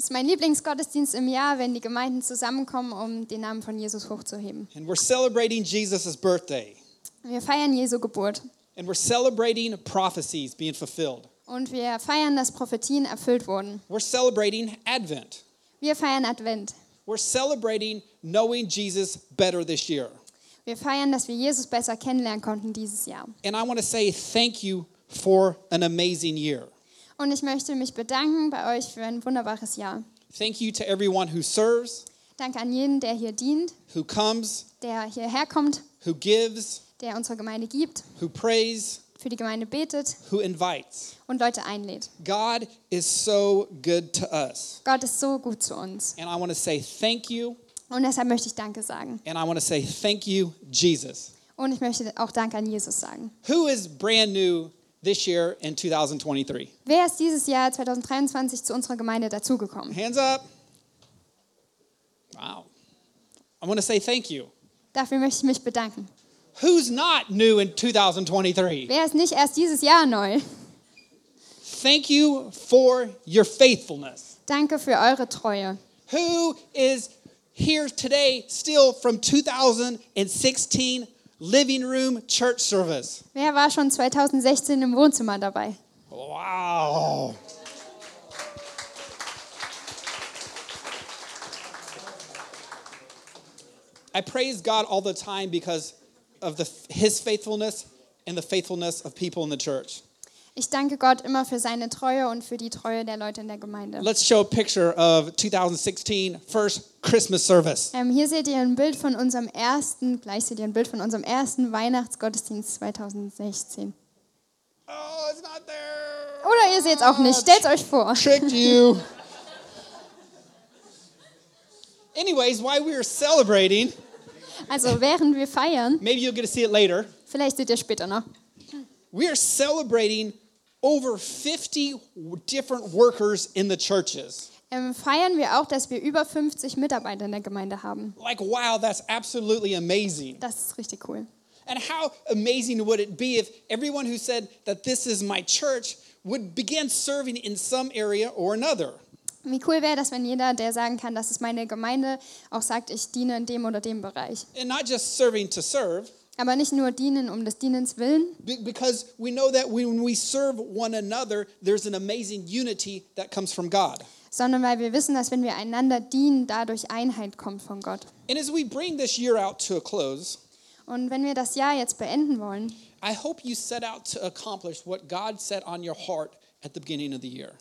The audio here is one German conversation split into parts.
Es ist mein Lieblingsgottesdienst im Jahr, wenn die Gemeinden zusammenkommen, um den Namen von Jesus hochzuheben. And we're celebrating Jesus' birthday. Wir feiern Jesu Geburt And we're celebrating prophecies being fulfilled. und wir feiern, dass Prophetien erfüllt wurden. We're celebrating Advent. Wir feiern Advent. We're celebrating knowing Jesus better this year. Wir feiern, dass wir Jesus besser kennenlernen konnten dieses Jahr. And I want to say thank you for an amazing year. Und ich möchte mich bedanken bei euch für ein wunderbares Jahr. Thank you to everyone who serves, Danke an jeden, der hier dient, who comes, der hierher kommt, who gives, der unserer Gemeinde gibt, who prays, für die Gemeinde betet who invites. und Leute einlädt. God is so good to us. Gott ist so gut zu uns. And I want to say thank you. Und deshalb möchte ich Danke sagen. And I want to say thank you, Jesus. Und ich möchte auch Danke an Jesus sagen. Who is brand new this year in 2023? Wer ist dieses Jahr 2023 zu unserer Gemeinde dazugekommen? Hands up. Wow. I want to say thank you. Dafür möchte ich mich bedanken. Who's not new in 2023? Wer ist nicht erst dieses Jahr neu? Thank you for your faithfulness. Danke für eure Treue. Who is here today still from 2016 living room church service? Wer war schon 2016 im Wohnzimmer dabei? Wow. I praise God all the time because of the, his faithfulness and the faithfulness of people in the church. Ich danke Gott immer für seine Treue und für die Treue der Leute in der Gemeinde. Let's show a picture of 2016 first Christmas service. Ähm, hier seht ihr ein Bild von unserem ersten, gleich seht ihr ein Bild von unserem ersten Weihnachtsgottesdienst 2016. Oh, it's not there. Oder ihr seht es auch nicht, stellt euch vor. Tricked you. Anyways, while we were celebrating, Also während wir feiern, maybe you'll get to see it later. vielleicht seht ihr später noch, We are celebrating over 50 different workers in the churches. ähm, feiern wir auch, dass wir über 50 Mitarbeiter in der Gemeinde haben. Like, wow, that's absolutely amazing. Das ist richtig cool. And how amazing would it be if everyone who said that this is my church would begin serving in some area or another? Wie cool wäre das, wenn jeder, der sagen kann, das ist meine Gemeinde, auch sagt, ich diene in dem oder dem Bereich. And not just serving to serve, Aber nicht nur dienen um des Dienens willen, be- because we know that when we serve one another, there's an amazing unity that comes from God. sondern weil wir wissen, dass wenn wir einander dienen, dadurch Einheit kommt von Gott. And as we bring this year out to a close, Und wenn wir das Jahr jetzt beenden wollen, I hope you set out to accomplish what God set on your heart at the beginning of the year.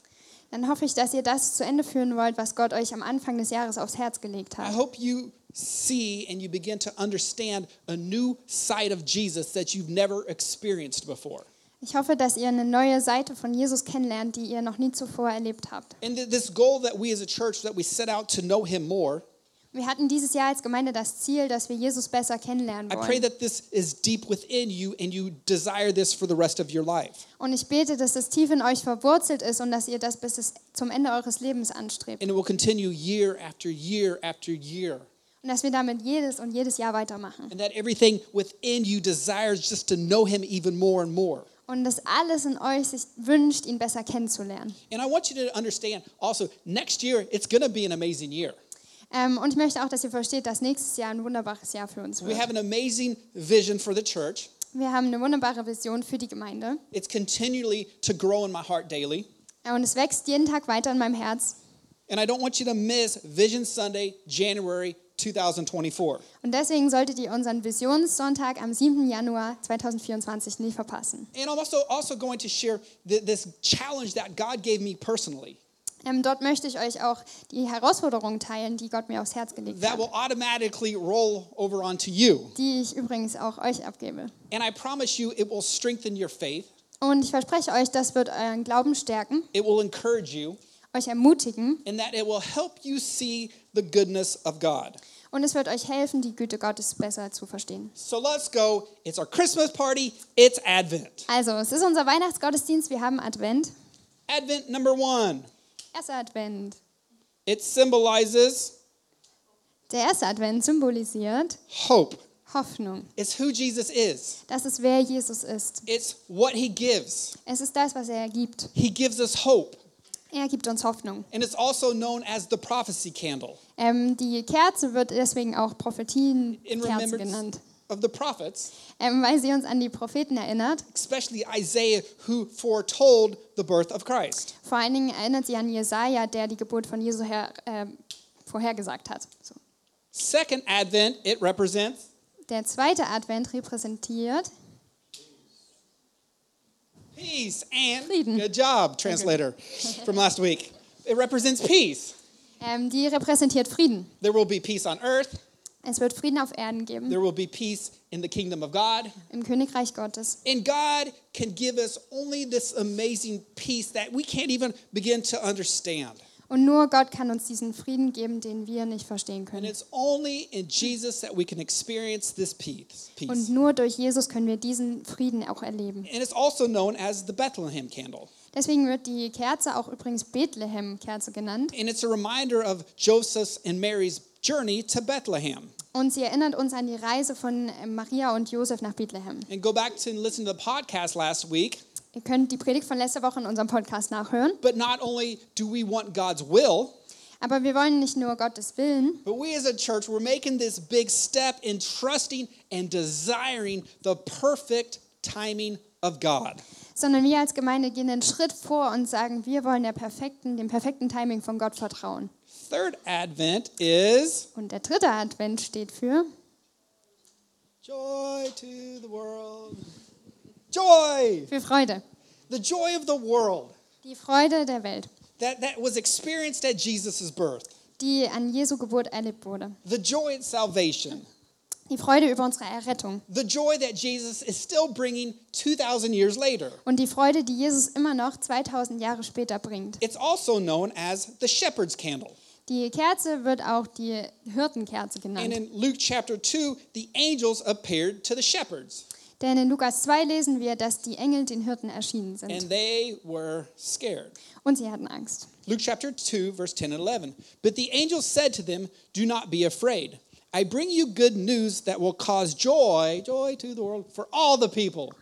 dann hoffe ich, dass ihr das zu Ende führen wollt, was Gott euch am Anfang des Jahres aufs Herz gelegt I hat. hope you see and you begin to understand a new side of Jesus that you've never experienced before. Ich hoffe, dass ihr eine neue Seite von Jesus kennenlernt, die ihr noch nie zuvor erlebt habt. And th- this goal that we as a church that we set out to know him more, Wir hatten dieses Jahr als Gemeinde das Ziel, dass wir Jesus besser kennenlernen I pray wollen. that this is deep within you and you desire this for the rest of your life. Und ich bete, dass das tief in euch verwurzelt ist und dass ihr das bis zum Ende eures Lebens anstrebt. And it will continue year after year after year. Und dass wir damit jedes und jedes Jahr weitermachen. And that everything within you desires just to know him even more and more. Und dass alles in euch sich wünscht, ihn besser kennenzulernen. And I want you to understand also, next year, it's going to be an amazing year. Ähm, und ich möchte auch, dass ihr versteht, dass nächstes Jahr ein wunderbares Jahr für uns We wird. have an amazing vision for the church. Wir haben eine wunderbare Vision für die Gemeinde. It's continually to grow in my heart daily. Und es wächst jeden Tag weiter in meinem Herz. And I don't want you to miss Vision Sunday, January 2024. Und deswegen solltet ihr unseren Visionssonntag am 7. Januar 2024 nicht verpassen. And I'm also, also going to share th- this challenge that God gave me personally Ähm, dort möchte ich euch auch die Herausforderungen teilen, die Gott mir aufs Herz gelegt that hat. will automatically roll over onto you. Die ich übrigens auch euch abgebe. And I promise you, it will strengthen your faith, Und ich verspreche euch, das wird euren Glauben stärken, it will encourage you, euch ermutigen and that it will help you see the goodness of God. und es wird euch helfen, die Güte Gottes besser zu verstehen. So let's go. It's our Christmas party, it's Advent. Also, es ist unser Weihnachtsgottesdienst, wir haben Advent. Advent number one. Erster Advent. It symbolizes Der erste Advent symbolisiert hope. Hoffnung. It's who Jesus is. Das ist, wer Jesus ist. It's what he gives. Es ist das, was er gibt. He gives us hope. Er gibt uns Hoffnung. And it's also known as the prophecy candle Ähm, die Kerze wird deswegen auch Prophetien-Kerze genannt, of the prophets, ähm, weil sie uns an die Propheten erinnert. especially Isaiah, who foretold the birth of Christ. Vor allen Dingen erinnert sie an Jesaja, der die Geburt von Jesu her, äh, vorhergesagt hat. So. Second Advent, it represents Der zweite Advent repräsentiert peace and Frieden. good job, translator from last week. It represents peace. ähm, die repräsentiert Frieden. There will be peace on earth. Es wird Frieden auf Erden geben, There will be peace in the kingdom of God. im Königreich Gottes. And God can give us only this amazing peace that we can't even begin to understand. Und nur Gott kann uns diesen Frieden geben, den wir nicht verstehen können. Und nur durch Jesus können wir diesen Frieden auch erleben. And it's also known as the Bethlehem candle. Deswegen wird die Kerze auch übrigens Bethlehem-Kerze genannt. And it's a reminder of Joseph's and Mary's journey to Bethlehem. Und sie erinnert uns an die Reise von Maria und Josef nach Bethlehem. And go back to listen to the podcast last week. Ihr könnt die Predigt von letzter Woche in unserem Podcast nachhören. But not only do we want God's will, Aber wir wollen nicht nur Gottes Willen, but we as a church, we're making this big step in trusting and desiring the perfect timing of God. sondern wir als Gemeinde gehen einen Schritt vor und sagen, wir wollen der perfekten, dem perfekten Timing von Gott vertrauen. Third Advent is Und der dritte Advent steht für joy to the world. Joy! für Freude. The joy of the world Die Freude der Welt, that, that was experienced at Jesus' birth. die an Jesu Geburt erlebt wurde. The joy at salvation. Die Freude über unsere Errettung. The joy that Jesus is still bringing 2,000 years later. Und die Freude, die Jesus immer noch 2000 Jahre später bringt. It's also known as the shepherd's candle. Die Kerze wird auch die Hirtenkerze And genannt. in Luke chapter 2, the angels appeared to the shepherds, Denn in Lukas 2 lesen wir, dass die Engel den Hirten erschienen sind. and they were scared. Und sie hatten Angst. Luke chapter 2, verse 10 and 11. But the angels said to them, Do not be afraid. I bring you good news that will cause joy, joy to the world, for all the people.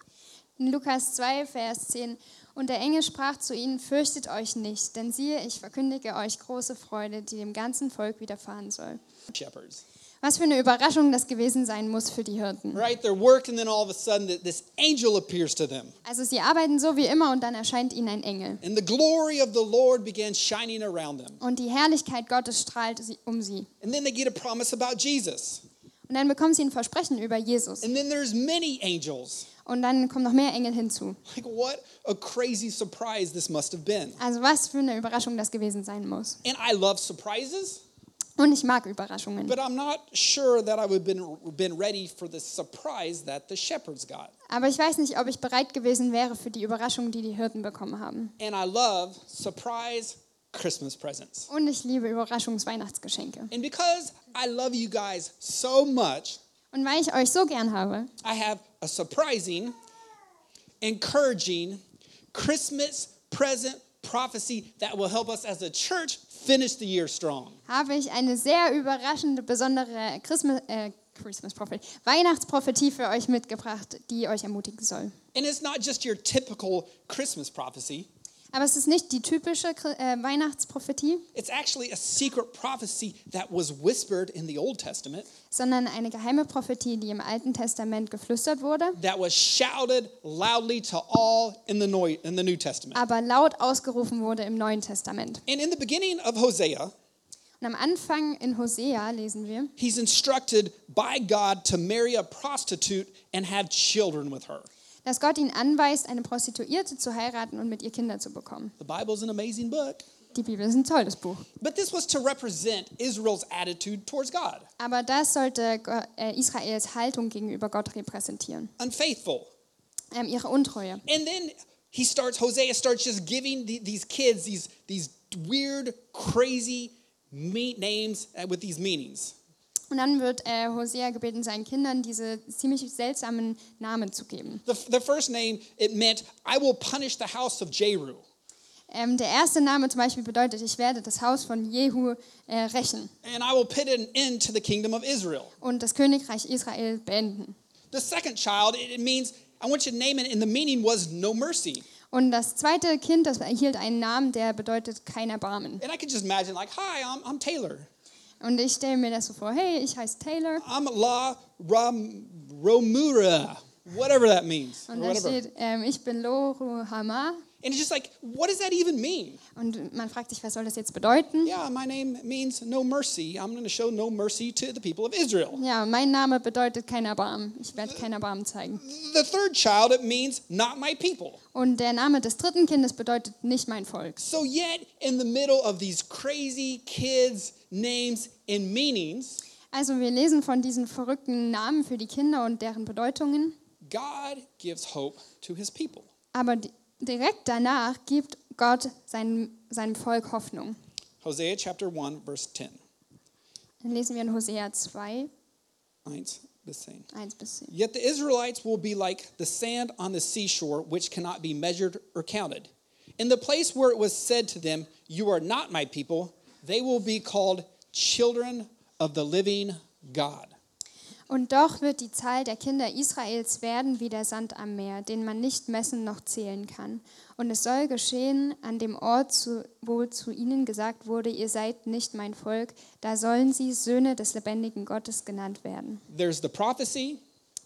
In Lukas 2, Vers 10. Und der Engel sprach zu ihnen, fürchtet euch nicht, denn siehe, ich verkündige euch große Freude, die dem ganzen Volk widerfahren soll. Shepherds. Was für eine Überraschung das gewesen sein muss für die Hirten. Right? They're working, then all of a sudden, th- this angel appears to them. Also sie arbeiten so wie immer und dann erscheint ihnen ein Engel. And the glory of the Lord began shining around them. Und die Herrlichkeit Gottes strahlt um sie. And then they get a promise about Jesus. Und dann bekommen sie ein Versprechen über Jesus. And then there's many angels. Und dann kommen noch mehr Engel hinzu. Like, what a crazy surprise this must have been. Also was für eine Überraschung das gewesen sein muss. And I love surprises, Und ich mag Überraschungen. but I'm not sure that I would have been, been ready for the surprise that the shepherds got. Aber ich weiß nicht, ob ich bereit gewesen wäre für die Überraschung, die die Hirten bekommen haben. And I love surprise Christmas presents. Und ich liebe Überraschungsweihnachtsgeschenke. And because I love you guys so much, Und weil ich euch so gern habe, I have a surprising, encouraging Christmas present prophecy that will help us as a church finish the year strong. habe ich eine sehr überraschende, besondere Christmas, äh, Christmas Prophet, Weihnachtsprophetie für euch mitgebracht, die euch ermutigen soll. And it's not just your typical Christmas prophecy. Aber es ist nicht die typische äh, Weihnachtsprophetie, It's actually a secret prophecy that was whispered in the Old Testament, sondern eine geheime Prophetie, die im Alten Testament geflüstert wurde, that was shouted loudly to all in the, Neu- in the New Testament. aber laut ausgerufen wurde im Neuen Testament. And in the beginning of Hosea, Und am Anfang in Hosea lesen wir, he's instructed by God to marry a prostitute and have children with her. Dass Gott ihn anweist, eine Prostituierte zu heiraten und mit ihr Kinder zu bekommen. The Bible's an amazing book. Die Bibel ist ein tolles Buch. But this was to represent Israel's attitude towards God Aber das sollte äh, Israels Haltung gegenüber Gott repräsentieren. unfaithful. Ähm, ihre Untreue. And then he starts, Hosea starts just giving the, these kids these, these weird, crazy me- names uh, with these meanings. Und dann wird äh, Hosea gebeten, seinen Kindern diese ziemlich seltsamen Namen zu geben. The, the first name, it meant, I will punish the house of Jeru. Ähm, der erste Name zum Beispiel bedeutet, ich werde das Haus von Jehu äh, rächen And I will put an end to the kingdom of Israel. und das Königreich Israel beenden. The second child, it, means, I want you to name it, and the meaning was no mercy. Und das zweite Kind, das erhielt einen Namen, der bedeutet kein Erbarmen. And I could just imagine, like, hi, I'm, I'm Taylor. Und ich stelle mir das so vor, hey, ich heiße Taylor. I'm La Ram, Romura, whatever that means. Und da steht, ähm, ich bin Loru Hama. And it's just like, what does that even mean? Und man fragt sich, was soll das jetzt bedeuten? Yeah, my name means no mercy. I'm going to show no mercy to the people of Israel. Ja, mein Name bedeutet kein Erbarmen. Ich werde kein Erbarmen zeigen. The third child, it means not my people. Und der Name des dritten Kindes bedeutet nicht mein Volk. So, yet, in the middle of these crazy kids' names and meanings, Also wir lesen von diesen verrückten Namen für die Kinder und deren Bedeutungen. God gives hope to his people. Aber di- direkt danach gibt Gott seinem, seinem Volk Hoffnung. Hosea chapter 1, verse 10. Dann lesen wir in Hosea 2, 1 bis 10. 1 bis 10. Yet the Israelites will be like the sand on the seashore, which cannot be measured or counted. In the place where it was said to them, You are not my people, they will be called children of the living God. Und doch wird die Zahl der Kinder Israels werden wie der Sand am Meer, den man nicht messen noch zählen kann. Und es soll geschehen an dem Ort, wo zu ihnen gesagt wurde, ihr seid nicht mein Volk, da sollen sie Söhne des lebendigen Gottes genannt werden. There's the prophecy,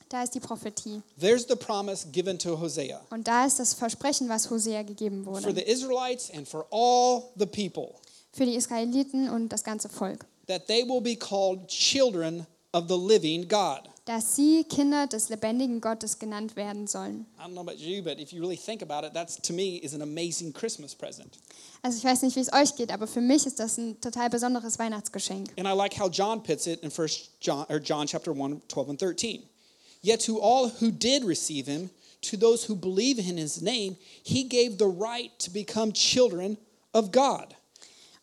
Da ist die Prophetie. there's the promise given to Hosea Und da ist das Versprechen, was Hosea gegeben for wurde. the Israelites and for all the people Für die Israeliten und das ganze Volk. that they will be called children of the living God. Dass sie Kinder des lebendigen Gottes genannt werden sollen. I don't know about you, but if you really think about it, that's to me is an amazing Christmas present. Also ich weiß nicht, wie es euch geht, aber für mich ist das ein total besonderes Weihnachtsgeschenk. And I like how John puts it in First John or John chapter 1, 12 and 13. Yet to all who did receive him, to those who believe in his name, he gave the right to become children of God.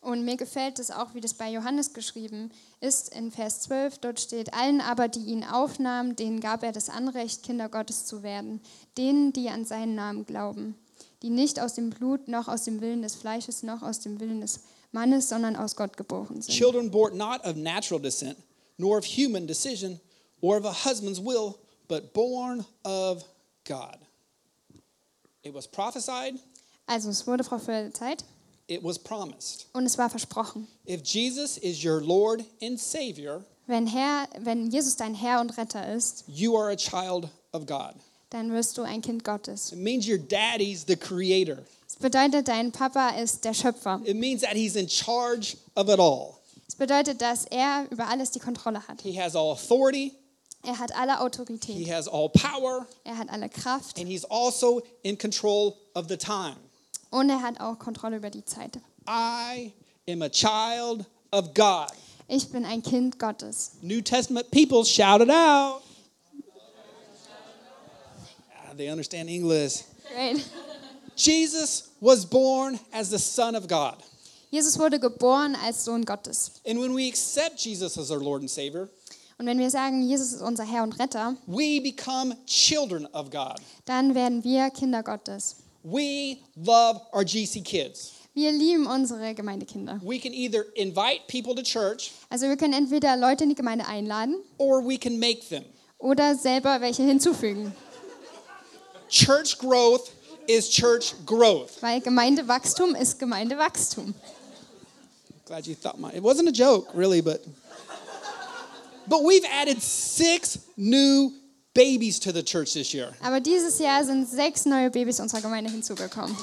Und mir gefällt es auch, wie das bei Johannes geschrieben ist in Vers 12. Dort steht, allen aber, die ihn aufnahmen, denen gab er das Anrecht, Kinder Gottes zu werden, denen, die an seinen Namen glauben, die nicht aus dem Blut, noch aus dem Willen des Fleisches, noch aus dem Willen des Mannes, sondern aus Gott geboren sind. Children born not of natural descent, nor of human decision, or of a husband's will, but born of God. It was prophesied, Also es wurde prophezeit it was promised. und es war versprochen. If Jesus is your Lord and Savior, Wenn, Herr, wenn Jesus dein Herr und Retter ist, you are a child of God. dann wirst du ein Kind Gottes. It means your daddy's the creator. Es bedeutet, dein Papa ist der Schöpfer. It means that he's in charge of it all. Es bedeutet, dass er über alles die Kontrolle hat. He has all authority, Er hat alle he has all power, Er hat alle Kraft and he's also in control of the time. Und er hat auch Kontrolle über die Zeit. I am a child of God. Ich bin ein Kind Gottes. New Testament people shout it out. Ah, They understand English. Great. Jesus was born as the Son of God. Jesus wurde geboren als Sohn Gottes. And when we accept Jesus as our Lord and Savior, Und wenn wir sagen, Jesus ist unser Herr und Retter, we become children of God. dann werden wir Kinder Gottes. We love our GC kids. Wir lieben unsere Gemeindekinder. We can either invite people to church Also wir können entweder Leute in die Gemeinde einladen or we can make them. oder selber welche hinzufügen. Church growth is church growth. Weil Gemeindewachstum ist Gemeindewachstum. Glad you thought my it wasn't a joke, really, but but we've added six new babies to the church this year. Aber dieses Jahr sind sechs neue Babys unserer Gemeinde hinzugekommen.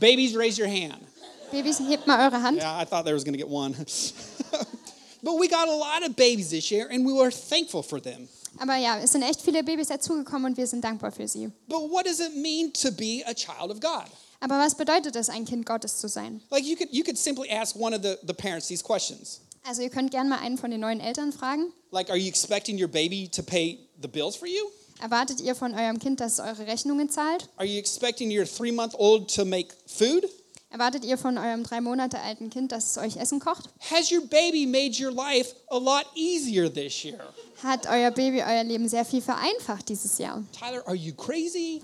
Babies, raise your hand. Babys, hebt mal eure Hand. Yeah, I thought there was going to get one. but we got a lot of babies this year, and we were thankful for them. Aber ja, es sind echt viele Babys dazugekommen und wir sind dankbar für sie. But what does it mean to be a child of God? Aber was bedeutet es, ein Kind Gottes zu sein? Like you could you could simply ask one of the, the parents these questions. Also ihr könnt gerne mal einen von den neuen Eltern fragen. Like, are you expecting your baby to pay the bills for you? Erwartet ihr von eurem Kind, dass es eure Rechnungen zahlt? Are you expecting your three month old to make food? Erwartet ihr von eurem drei Monate alten Kind, dass es euch Essen kocht? Has your baby made your life a lot easier this year? Hat euer Baby euer Leben sehr viel vereinfacht dieses Jahr? Tyler, are you crazy?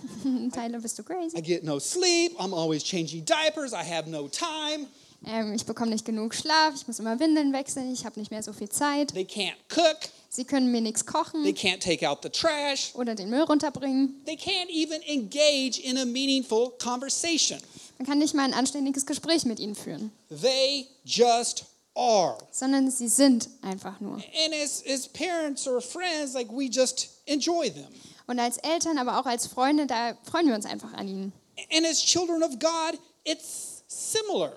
Tyler, bist du I crazy? get no sleep. I'm always changing diapers. I have no time. Ähm, ich bekomme nicht genug Schlaf, ich muss immer Windeln wechseln, ich habe nicht mehr so viel Zeit. They can't cook. Sie können mir nichts They kochen can't take out the trash. oder den Müll runterbringen. They can't even engage in a meaningful conversation. Man kann nicht mal ein anständiges Gespräch mit ihnen führen, They just are. sondern sie sind einfach nur. And as, as parents or friends, like we just enjoy them. Und als Eltern, aber auch als Freunde, da freuen wir uns einfach an ihnen. And as children of God, it's similar.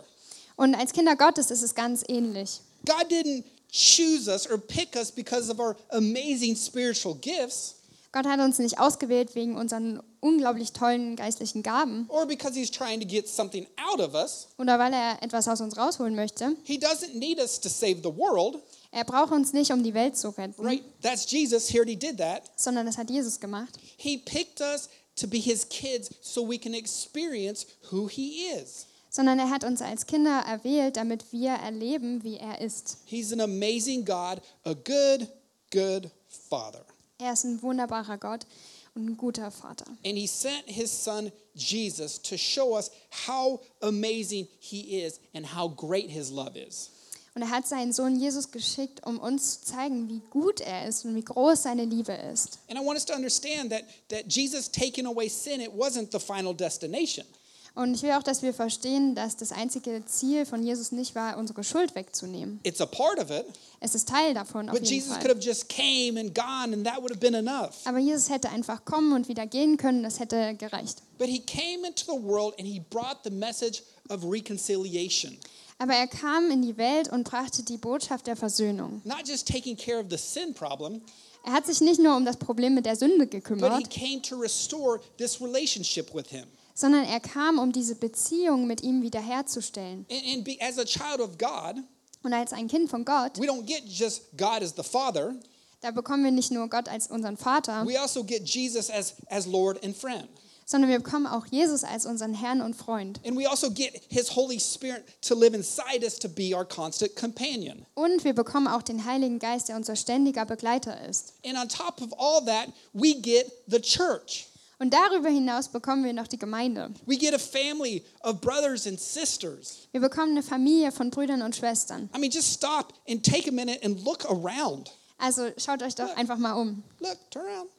Und als Kinder Gottes ist es ganz ähnlich. God didn't choose us or pick us because of our amazing spiritual gifts Gott hat uns nicht ausgewählt wegen unseren unglaublich tollen geistlichen Gaben or because he's trying to get something out of us. oder weil er etwas aus uns rausholen möchte. He doesn't need us to save the world, Er braucht uns nicht, um die Welt zu retten, right? That's Jesus. He already did that. sondern das hat Jesus gemacht. He picked us to be his kids so we can experience who he is. Sondern er hat uns als Kinder erwählt, damit wir erleben, wie er ist. He's an amazing God, a good, good father. Er ist ein wunderbarer Gott und ein guter Vater. And he sent his son Jesus to show us how amazing he is and how great his love is. Und er hat seinen Sohn Jesus geschickt, um uns zu zeigen, wie gut er ist und wie groß seine Liebe ist. And I want us to understand that, that Jesus taking away sin, it wasn't the final destination. Und ich will auch, dass wir verstehen, dass das einzige Ziel von Jesus nicht war, unsere Schuld wegzunehmen. It's a part of it, Es ist Teil davon auf but jeden Jesus could Fall. have just came and gone and that would have been enough. Aber Jesus hätte einfach kommen und wieder gehen können, das hätte gereicht. But he came into the world and he brought the message of reconciliation. Aber er kam in die Welt und brachte die Botschaft der Versöhnung. Not just taking care of the sin problem, Er hat sich nicht nur um das Problem mit der Sünde but he gekümmert, came to restore this relationship with him. Sondern er kam, um diese Beziehung mit ihm wiederherzustellen. And, and be, as a child of God, Und als ein Kind von Gott, we don't get just God as the Father, da bekommen wir nicht nur Gott als unseren Vater, we also get Jesus as, as Lord and friend. sondern wir bekommen auch Jesus als unseren Herrn und Freund. And we also get his Holy Spirit to live inside us to be our constant companion. Und wir bekommen auch den Heiligen Geist, der unser ständiger Begleiter ist. And on top of all that, we get the church. Und darüber hinaus bekommen wir noch die Gemeinde. We get a family of brothers and sisters. Wir bekommen eine Familie von Brüdern und Schwestern. I mean, just stop and take a minute and look around. Also schaut euch doch einfach mal um. Look, turn around.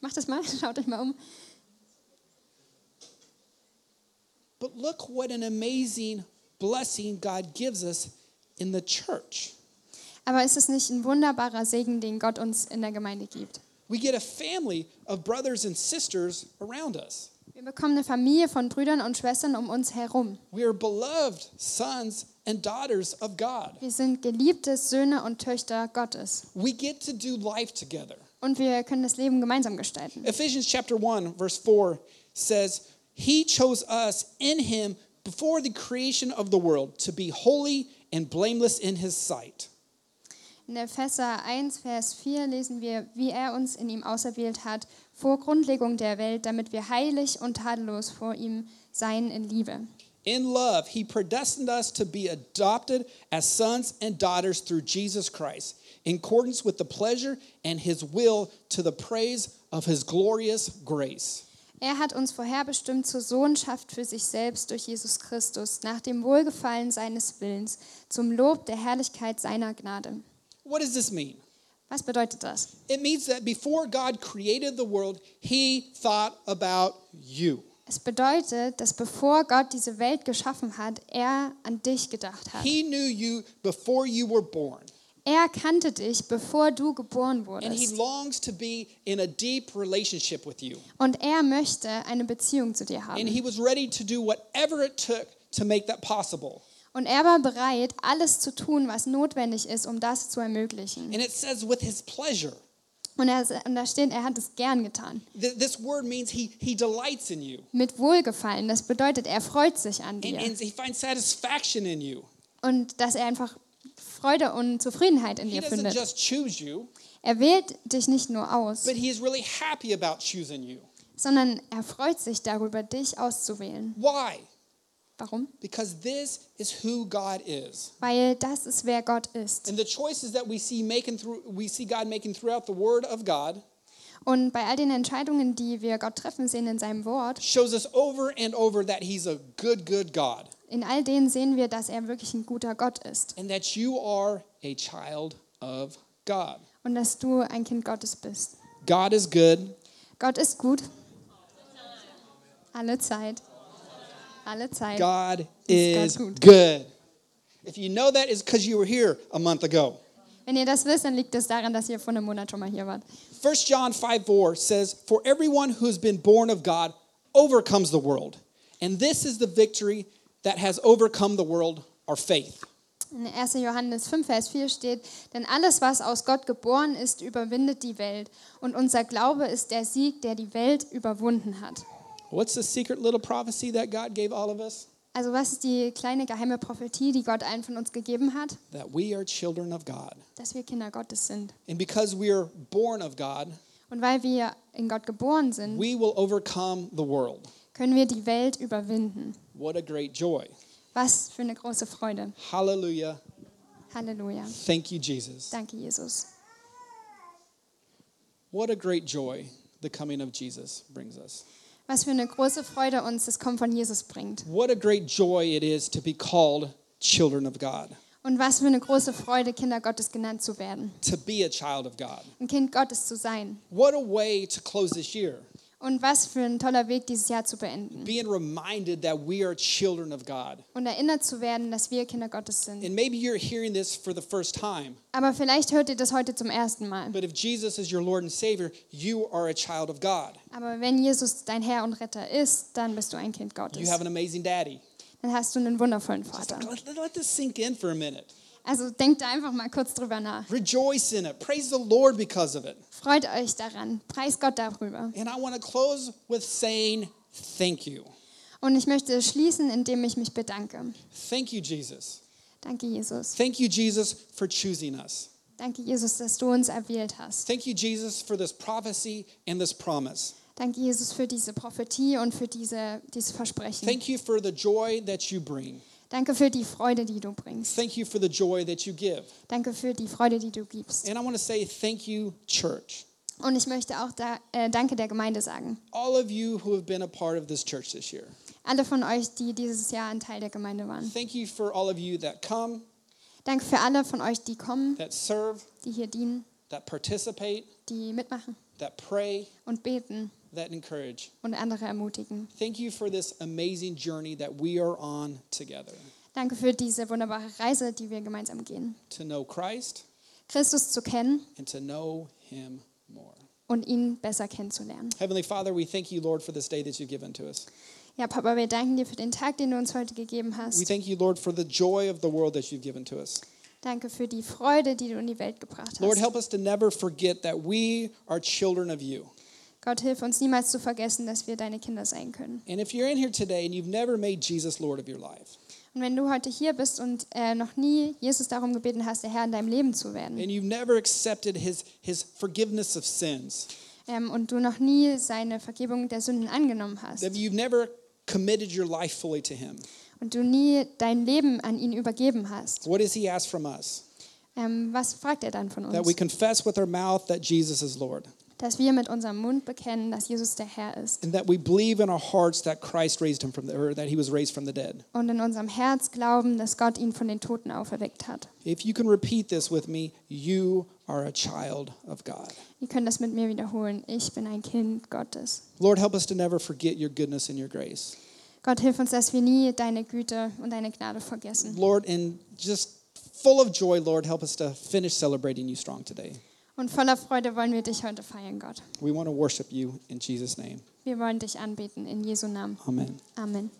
Macht das mal, schaut euch mal um. But look what an amazing blessing God gives us in the church. Aber ist es nicht ein wunderbarer Segen, den Gott uns in der Gemeinde gibt? We get a family of brothers and sisters around us. Wir bekommen eine Familie von Brüdern und Schwestern um uns herum. We are beloved sons and daughters of God. Wir sind geliebte Söhne und Töchter Gottes. We get to do life together. Und wir können das Leben gemeinsam gestalten. Ephesians chapter 1 verse 4 says, "He chose us in him before the creation of the world to be holy and blameless in his sight." In Epheser 1, Vers 4 lesen wir, wie er uns in ihm auserwählt hat, vor Grundlegung der Welt, damit wir heilig und tadellos vor ihm seien in Liebe. In love, he predestined us to be adopted as sons and daughters through Jesus Christ, in accordance with the pleasure and his will to the praise of his glorious grace. Er hat uns vorherbestimmt zur Sohnschaft für sich selbst durch Jesus Christus, nach dem Wohlgefallen seines Willens, zum Lob der Herrlichkeit seiner Gnade. What does this mean? Was bedeutet das? It means that before God created the world, he thought about you. Es bedeutet, dass bevor Gott diese Welt geschaffen hat, er an dich gedacht hat. He knew you before you were born. Er kannte dich, bevor du geboren And he wurdest. longs to be in a deep relationship with you. Und er möchte eine Beziehung zu dir And haben. he was ready to do whatever it took to make that possible. Und er war bereit, alles zu tun, was notwendig ist, um das zu ermöglichen. And it says with his pleasure. Und, er, und da steht, er hat es gern getan. Th- This word means he, he delights in you. Mit Wohlgefallen. Das bedeutet, er freut sich an And, dir. and he finds satisfaction in you. Und dass er einfach Freude und Zufriedenheit in He dir doesn't findet. just choose you, Er wählt dich nicht nur aus, but he is really happy about choosing you. sondern er freut sich darüber, dich auszuwählen. Why? Warum? Because this is who God is. Weil das ist, wer Gott ist. And the choices that we see making through we see God making throughout the word of God Und bei all den Entscheidungen, die wir Gott treffen sehen in seinem Wort, shows us over and over that he's a good good God. In all denen sehen wir, dass er wirklich ein guter Gott ist and that you are a child of God. und dass du ein Kind Gottes bist. God is good Gott ist gut. Alle Zeit. Alle Zeit. God is Gott gut. good. If you know that, it's because you were here a month ago. Wenn ihr das wisst, dann liegt es daran, dass ihr vor einem Monat schon mal hier wart. 1 John 5 4 says, For everyone who has been born of God overcomes the world. And this is the victory that has overcome the world, our faith. In 1. Johannes 5, Vers 4 steht, denn alles, was aus Gott geboren ist, überwindet die Welt. Und unser Glaube ist der Sieg, der die Welt überwunden hat. What's the secret little prophecy that God gave all of us? Also was ist die kleine geheime Prophetie, die Gott allen von uns gegeben hat? That we are children of God. Dass wir Kinder Gottes sind. And because we are born of God, Und weil wir in Gott geboren sind, we will overcome the world. können wir die Welt überwinden. What a great joy. Was für eine große Freude. Hallelujah. Halleluja. Thank you, Jesus. Danke, Jesus. What a great joy the coming of Jesus brings us. Was für eine große Freude uns das Kommen von Jesus bringt. What a great joy it is to be called children of God, Und was für eine große Freude, Kinder Gottes genannt zu werden. to be a child of God. Ein Kind Gottes zu sein. What a way to close this year. Und was für ein toller Weg, dieses Jahr zu beenden. Being reminded that we are children of God. Und erinnert zu werden, dass wir Kinder Gottes sind. And maybe you're hearing this for the first time, Aber vielleicht hört ihr das heute zum ersten Mal. but if Jesus is your Lord and Savior, you are a child of God. Aber wenn Jesus dein Herr und Retter ist, dann bist du ein Kind You Gottes. have an amazing daddy. Dann hast du einen wundervollen Just Vater. let, let- let this sink in for a minute. Also denkt da einfach mal kurz drüber nach. Rejoice in it. Praise the Lord because of it. Freut euch daran. Preis Gott darüber. And I want to close with saying thank you. Und ich möchte schließen, indem ich mich bedanke. Thank you, Jesus. Danke, Jesus. Thank you, Jesus, for choosing us. Danke, Jesus, dass du uns erwählt hast. Thank you, Jesus, for this prophecy and this promise. Danke, Jesus, für diese Prophetie und für diese, dieses Versprechen. Thank you for the joy that you bring. Danke für die Freude, die du bringst. Thank you for the joy that you give. Danke für die Freude, die du gibst. And I want to say thank you, church. Und ich möchte auch da, äh, Danke der Gemeinde sagen. All of you who have been a part of this church this year. Alle von euch, die dieses Jahr ein Teil der Gemeinde waren. Thank you for all of you that come, Danke für alle von euch, die kommen, that serve, die hier dienen, that participate, die mitmachen that pray, und beten that encourage. und andere ermutigen. Thank you for this amazing journey that we are on together Danke für diese wunderbare Reise, die wir gemeinsam gehen. to know Christ Christus zu kennen and to know Him more. und ihn besser kennenzulernen. Heavenly Father, we thank you, Lord, for this day that you've given to us. Ja, Papa, wir danken dir für den Tag, den du uns heute gegeben We hast. thank you, Lord, for the joy of the world that you've given to us. Danke für die Freude, die du in die Welt gebracht Lord, hast. help us to never forget that we are children of you. Gott, hilf uns niemals zu vergessen, dass wir deine Kinder sein können. And if you're in here today and you've never made Jesus Lord of your life, Und wenn du heute hier bist und äh, noch nie Jesus darum gebeten hast, der Herr in deinem Leben zu werden, and you've never accepted his, his forgiveness of sins, ähm, und du noch nie seine Vergebung der Sünden angenommen hast, that you've never committed your life fully to him, und du nie dein Leben an ihn übergeben hast, what does he ask from us? ähm, was fragt er dann von That we uns? confess with our mouth that Jesus is Lord, Dass wir mit unserem Mund bekennen, dass Jesus der Herr ist and that we believe in our hearts that Christ raised him from the, or that he was raised from the dead. und in unserem Herz glauben, dass Gott ihn von den Toten auferweckt hat. If you can repeat this with me, you are a child of God. Ihr könnt das mit mir wiederholen. Ich bin ein Kind Gottes. Lord, help us to never forget your goodness and your grace. Gott, hilf uns, dass wir nie deine Güte und deine Gnade vergessen. Lord, and just full of joy, Lord, help us to finish celebrating you strong today. Und voller Freude wollen wir dich heute feiern, Gott. We want to worship you in Jesus' name. Wir wollen dich anbeten in Jesu Namen. Amen. Amen.